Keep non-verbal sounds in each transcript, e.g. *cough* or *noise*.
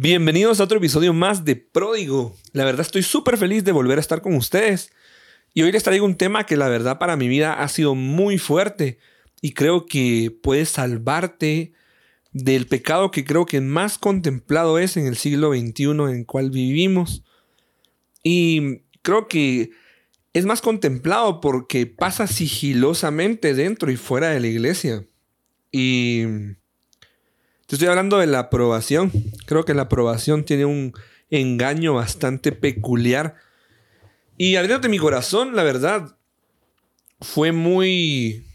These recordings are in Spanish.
Bienvenidos a otro episodio más de Pródigo. La verdad estoy súper feliz de volver a estar con ustedes. Y hoy les traigo un tema que la verdad para mi vida ha sido muy fuerte y creo que puede salvarte del pecado que creo que más contemplado es en el siglo XXI en el cual vivimos. Y creo que es más contemplado porque pasa sigilosamente dentro y fuera de la iglesia. Y te estoy hablando de la aprobación. Creo que la aprobación tiene un engaño bastante peculiar. Y abriéndote mi corazón, la verdad, fue muy,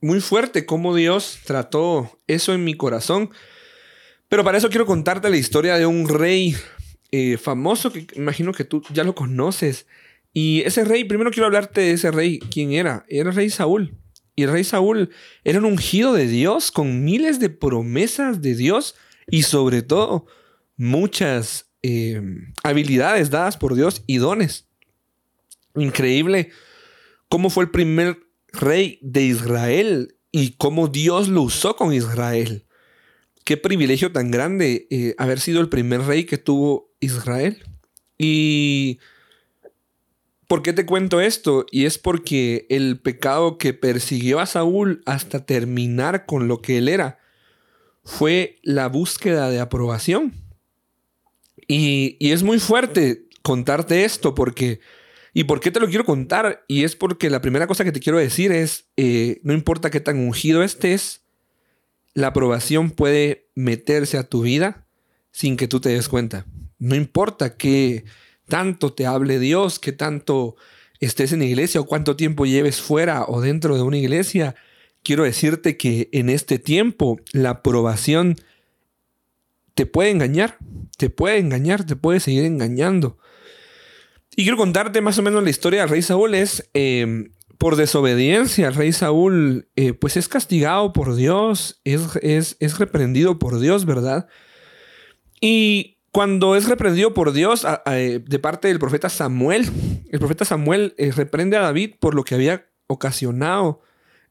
muy fuerte cómo Dios trató eso en mi corazón. Pero para eso quiero contarte la historia de un rey eh, famoso que imagino que tú ya lo conoces. Y ese rey, primero quiero hablarte de ese rey. ¿Quién era? Era el rey Saúl. Y rey Saúl era un ungido de Dios con miles de promesas de Dios y sobre todo muchas eh, habilidades dadas por Dios y dones. Increíble cómo fue el primer rey de Israel y cómo Dios lo usó con Israel. Qué privilegio tan grande eh, haber sido el primer rey que tuvo Israel. Y ¿Por qué te cuento esto? Y es porque el pecado que persiguió a Saúl hasta terminar con lo que él era fue la búsqueda de aprobación. Y, es muy fuerte contarte esto porque... ¿Y por qué te lo quiero contar? Y es porque la primera cosa que te quiero decir es, eh, no importa qué tan ungido estés, la aprobación puede meterse a tu vida sin que tú te des cuenta. No importa qué tanto te hable Dios, que tanto estés en iglesia o cuánto tiempo lleves fuera o dentro de una iglesia, quiero decirte que en este tiempo la aprobación te puede engañar, te puede engañar, te puede seguir engañando. Y quiero contarte más o menos la historia del rey Saúl. Es em, por desobediencia, el rey Saúl eh, pues es castigado por Dios, es, es, es reprendido por Dios, ¿verdad? Y cuando es reprendido por Dios eh, de parte del profeta Samuel, el profeta Samuel eh, reprende a David por lo que había ocasionado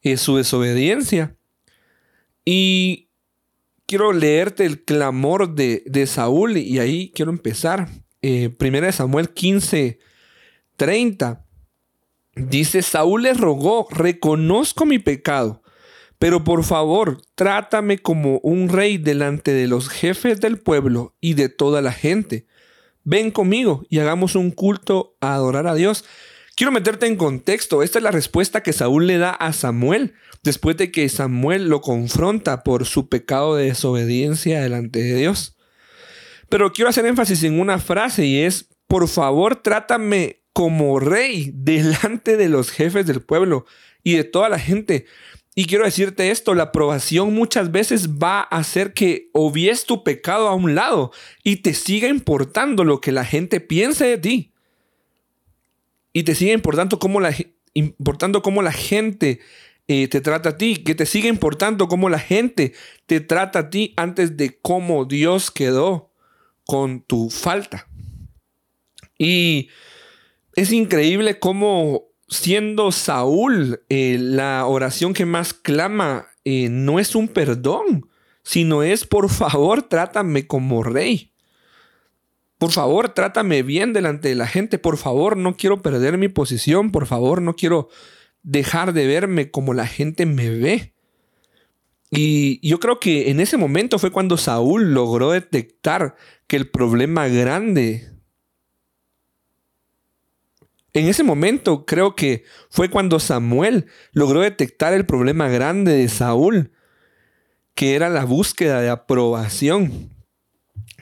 eh, su desobediencia. Y quiero leerte el clamor de, de Saúl y ahí quiero empezar. primera de Samuel 15, 30. Dice, Saúl le rogó, reconozco mi pecado pero por favor, trátame como un rey delante de los jefes del pueblo y de toda la gente. Ven conmigo y hagamos un culto a adorar a Dios. Quiero meterte en contexto. Esta es la respuesta que Saúl le da a Samuel después de que Samuel lo confronta por su pecado de desobediencia delante de Dios. Pero quiero hacer énfasis en una frase y es, por favor, trátame como rey *laughs* delante de los jefes del pueblo y de toda la gente. Y quiero decirte esto, la aprobación muchas veces va a hacer que obvies tu pecado a un lado y te siga importando lo que la gente piense de ti. Y te siga importando cómo la, importando cómo la gente eh, te trata a ti, que te siga importando cómo la gente te trata a ti antes de cómo Dios quedó con tu falta. Y es increíble cómo siendo Saúl eh, la oración que más clama, eh, no es un perdón, sino es por favor trátame como rey. Por favor, trátame bien delante de la gente. Por favor, no quiero perder mi posición. Por favor, no quiero dejar de verme como la gente me ve. Y yo creo que en ese momento fue cuando Saúl logró detectar que el problema grande en ese momento creo que fue cuando Samuel logró detectar el problema grande de Saúl, que era la búsqueda de aprobación.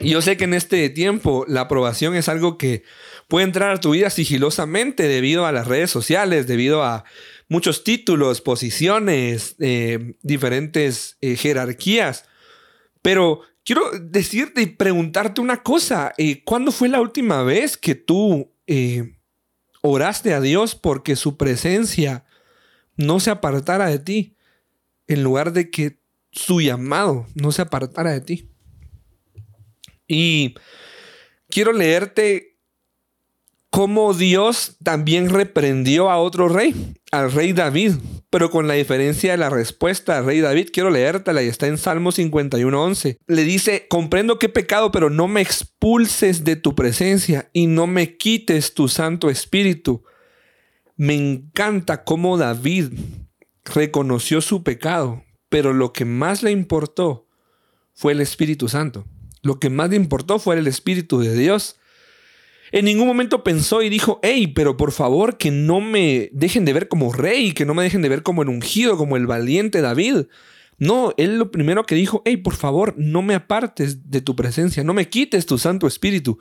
Y yo sé que en este tiempo la aprobación es algo que puede entrar a tu vida sigilosamente debido a las redes sociales, debido a muchos títulos, posiciones, eh, diferentes eh, jerarquías. Pero quiero decirte y preguntarte una cosa. Eh, ¿Cuándo fue la última vez que tú oraste a Dios porque su presencia no se apartara de ti, en lugar de que su llamado no se apartara de ti. Y quiero leerte cómo Dios también reprendió a otro rey, al rey David, pero con la diferencia de la respuesta rey David. Quiero leértela y está en Salmo 51.11. Le dice, comprendo he pecado, pero no me expulses de tu presencia y no me quites tu Santo Espíritu. Me encanta cómo David reconoció su pecado, pero lo que más le importó fue el Espíritu Santo. Lo que más le importó fue el Espíritu de Dios. En ningún momento pensó y dijo, hey, pero por favor que no me dejen de ver como rey, que no me dejen de ver como el ungido, como el valiente David. No, él lo primero que dijo, hey, por favor, no me apartes de tu presencia, no me quites tu Santo Espíritu.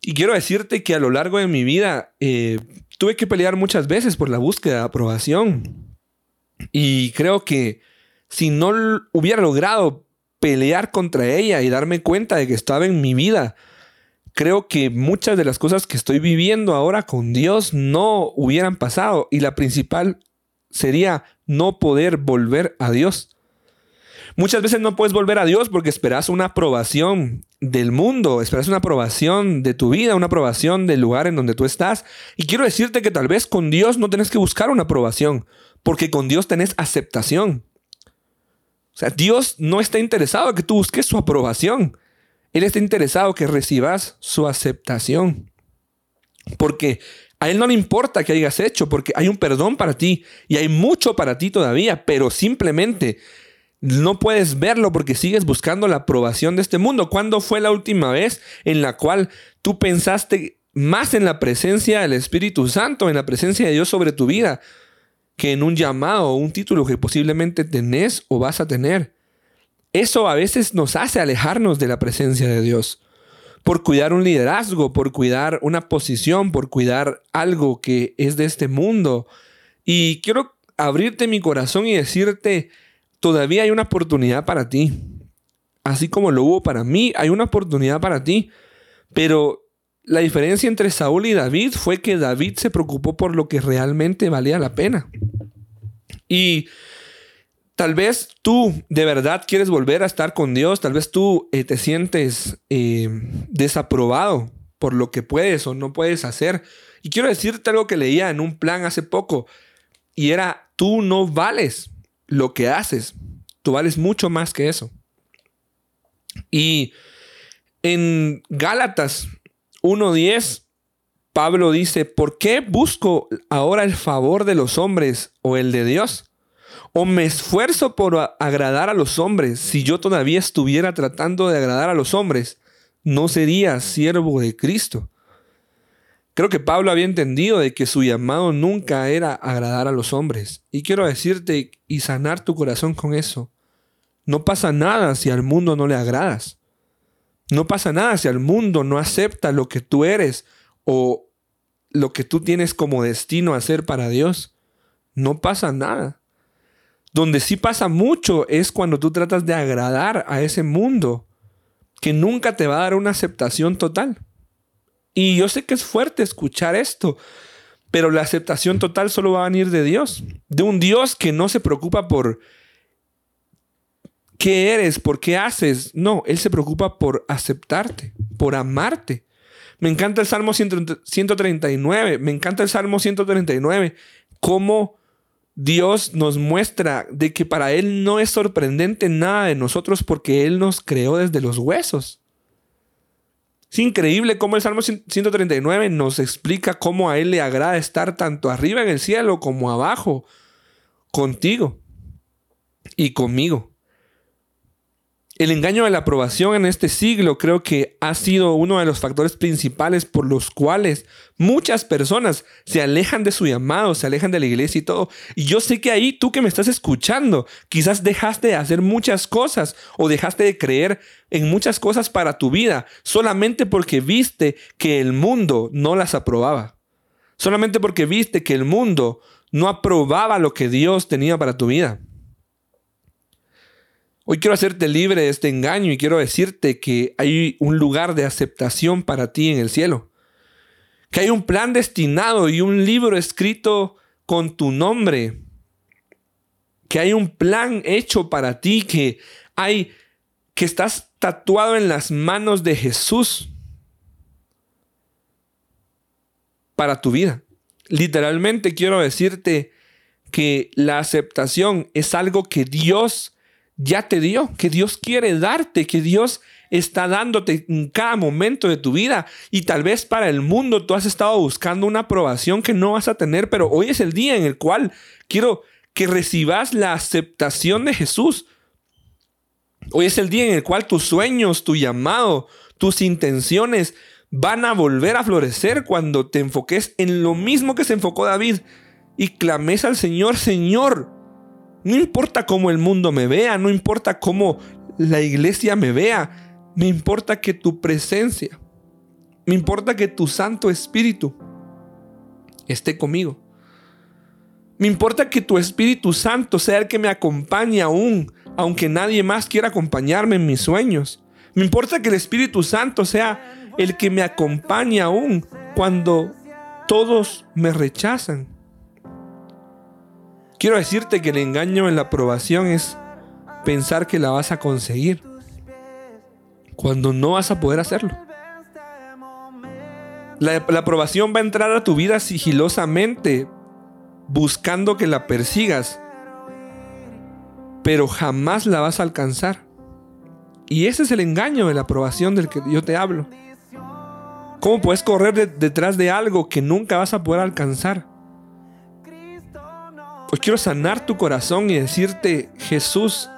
Y quiero decirte que a lo largo de mi vida eh, tuve que pelear muchas veces por la búsqueda de aprobación. Y creo que si no hubiera logrado pelear contra ella y darme cuenta de que estaba en mi vida, creo que muchas de las cosas que estoy viviendo ahora con Dios no hubieran pasado y la principal sería no poder volver a Dios. Muchas veces no puedes volver a Dios porque esperas una aprobación del mundo, esperas una aprobación de tu vida, una aprobación del lugar en donde tú estás. Y quiero decirte que tal vez con Dios no tenés que buscar una aprobación, porque con Dios tenés aceptación. O sea, Dios no está interesado en que tú busques su aprobación. Él está interesado que recibas su aceptación. Porque a Él no le importa que hayas hecho, porque hay un perdón para ti y hay mucho para ti todavía, pero simplemente no puedes verlo porque sigues buscando la aprobación de este mundo. ¿Cuándo fue la última vez en la cual tú pensaste más en la presencia del Espíritu Santo, en la presencia de Dios sobre tu vida, que en un llamado o un título que posiblemente tenés o vas a tener? Eso a veces nos hace alejarnos de la presencia de Dios. Por cuidar un liderazgo, por cuidar una posición, por cuidar algo que es de este mundo. Y quiero abrirte mi corazón y decirte, todavía hay una oportunidad para ti. Así como lo hubo para mí, hay una oportunidad para ti. Pero la diferencia entre Saúl y David fue que David se preocupó por lo que realmente valía la pena. Y Tal vez tú de verdad quieres volver a estar con Dios, tal vez tú eh, te sientes eh, desaprobado por lo que puedes o no puedes hacer. Y quiero decirte algo que leía en un plan hace poco, y era, tú no vales lo que haces, tú vales mucho más que eso. Y en Gálatas 1.10, Pablo dice, ¿por qué busco ahora el favor de los hombres o el de Dios? ¿O me esfuerzo por agradar a los hombres? Si yo todavía estuviera tratando de agradar a los hombres, no sería siervo de Cristo. Creo que Pablo había entendido de que su llamado nunca era agradar a los hombres. Y quiero decirte y sanar tu corazón con eso. No pasa nada si al mundo no le agradas. No pasa nada si al mundo no acepta lo que tú eres o lo que tú tienes como destino a hacer para Dios. No pasa nada. Donde sí pasa mucho es cuando tú tratas de agradar a ese mundo que nunca te va a dar una aceptación total. Y yo sé que es fuerte escuchar esto, pero la aceptación total solo va a venir de Dios, de un Dios que no se preocupa por qué eres, por qué haces. No, Él se preocupa por aceptarte, por amarte. Me encanta el Salmo 139, me encanta el Salmo 139, cómo Dios nos muestra de que para Él no es sorprendente nada de nosotros porque Él nos creó desde los huesos. Es increíble cómo el Salmo 139 nos explica cómo a Él le agrada estar tanto arriba en el cielo como abajo, contigo y conmigo. El engaño de la aprobación en este siglo creo que ha sido uno de los factores principales por los cuales muchas personas se alejan de su llamado, se alejan de la iglesia y todo. Y yo sé que ahí tú que me estás escuchando, quizás dejaste de hacer muchas cosas o dejaste de creer en muchas cosas para tu vida solamente porque viste que el mundo no las aprobaba. Solamente porque viste que el mundo no aprobaba lo que Dios tenía para tu vida. Hoy quiero hacerte libre de este engaño y quiero decirte que hay un lugar de aceptación para ti en el cielo. Que hay un plan destinado y un libro escrito con tu nombre. Que hay un plan hecho para ti, que hay que estás tatuado en las manos de Jesús para tu vida. Literalmente quiero decirte que la aceptación es algo que Dios ya te dio, que Dios quiere darte, que Dios está dándote en cada momento de tu vida. Y tal vez para el mundo tú has estado buscando una aprobación que no vas a tener, pero hoy es el día en el cual quiero que recibas la aceptación de Jesús. Hoy es el día en el cual tus sueños, tu llamado, tus intenciones van a volver a florecer cuando te enfoques en lo mismo que se enfocó David y clames al Señor, Señor, no importa cómo el mundo me vea, no importa cómo la iglesia me vea, me importa que tu presencia, me importa que tu Santo Espíritu esté conmigo. Me importa que tu Espíritu Santo sea el que me acompañe aún, aunque nadie más quiera acompañarme en mis sueños. Me importa que el Espíritu Santo sea el que me acompañe aún cuando todos me rechazan. Quiero decirte que el engaño en la aprobación es pensar que la vas a conseguir cuando no vas a poder hacerlo. La, aprobación va a entrar a tu vida sigilosamente, buscando que la persigas, pero jamás la vas a alcanzar. Y ese es el engaño de la aprobación del que yo te hablo. ¿Cómo puedes correr detrás de algo que nunca vas a poder alcanzar? Pues quiero sanar tu corazón y decirte, Jesús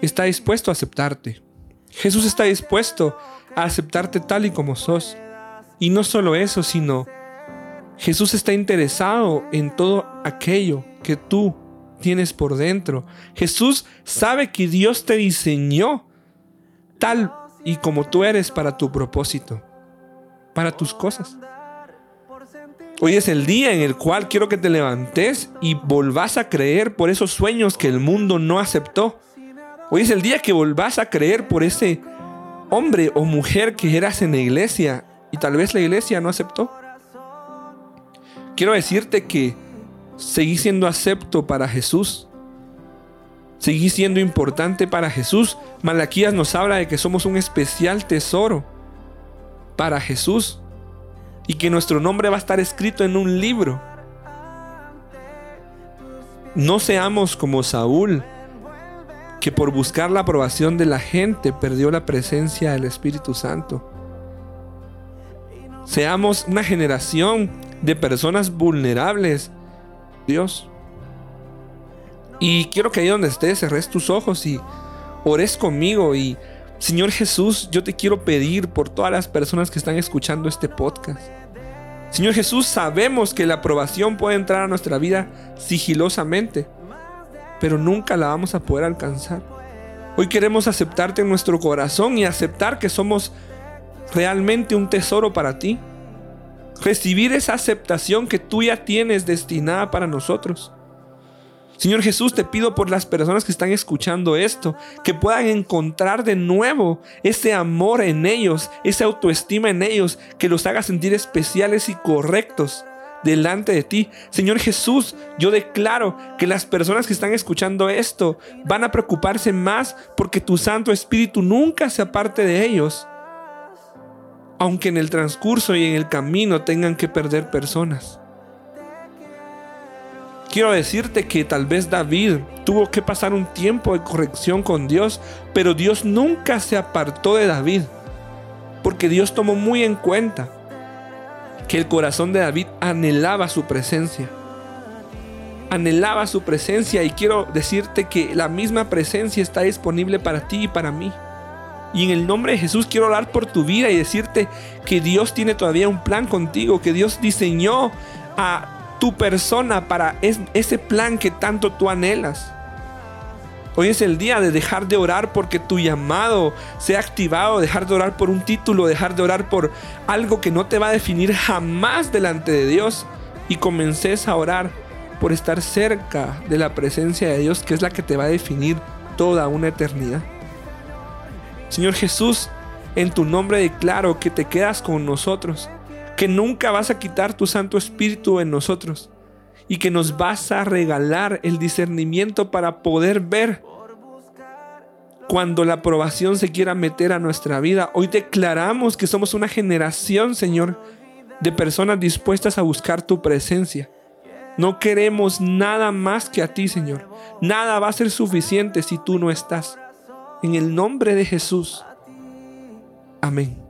está dispuesto a aceptarte. Jesús está dispuesto a aceptarte tal y como sos. Y no solo eso, sino Jesús está interesado en todo aquello que tú tienes por dentro. Jesús sabe que Dios te diseñó tal y como tú eres para tu propósito, para tus cosas. Hoy es el día en el cual quiero que te levantes y volvás a creer por esos sueños que el mundo no aceptó. Hoy es el día que volvás a creer por ese hombre o mujer que eras en la iglesia y tal vez la iglesia no aceptó. Quiero decirte que seguí siendo acepto para Jesús seguí siendo importante para Jesús. Malaquías nos habla de que somos un especial tesoro para Jesús y que nuestro nombre va a estar escrito en un libro. No seamos como Saúl, que por buscar la aprobación de la gente perdió la presencia del Espíritu Santo. Seamos una generación de personas vulnerables. Dios. Y quiero que ahí donde estés cerres tus ojos y ores conmigo. Y Señor Jesús, yo te quiero pedir por todas las personas que están escuchando este podcast. Señor Jesús, sabemos que la aprobación puede entrar a nuestra vida sigilosamente, pero nunca la vamos a poder alcanzar. Hoy queremos aceptarte en nuestro corazón y aceptar que somos realmente un tesoro para ti. Recibir esa aceptación que tú ya tienes destinada para nosotros. Señor Jesús, te pido por las personas que están escuchando esto, que puedan encontrar de nuevo ese amor en ellos, esa autoestima en ellos, que los haga sentir especiales y correctos delante de ti. Señor Jesús, yo declaro que las personas que están escuchando esto van a preocuparse más porque tu Santo Espíritu nunca se aparte de ellos, aunque en el transcurso y en el camino tengan que perder personas. Quiero decirte que tal vez David tuvo que pasar un tiempo de corrección con Dios, pero Dios nunca se apartó de David, porque Dios tomó muy en cuenta que el corazón de David anhelaba su presencia. Anhelaba su presencia y quiero decirte que la misma presencia está disponible para ti y para mí. Y en el nombre de Jesús quiero orar por tu vida y decirte que Dios tiene todavía un plan contigo, que Dios diseñó a tu persona para ese plan que tanto tú anhelas. Hoy es el día de dejar de orar porque tu llamado sea activado, dejar de orar por un título, dejar de orar por algo que no te va a definir jamás delante de Dios y comences a orar por estar cerca de la presencia de Dios que es la que te va a definir toda una eternidad. Señor Jesús, en tu nombre declaro que te quedas con nosotros que nunca vas a quitar tu Santo Espíritu en nosotros y que nos vas a regalar el discernimiento para poder ver cuando la aprobación se quiera meter a nuestra vida. Hoy declaramos que somos una generación, Señor, de personas dispuestas a buscar tu presencia. No queremos nada más que a ti, Señor. Nada va a ser suficiente si tú no estás. En el nombre de Jesús. Amén.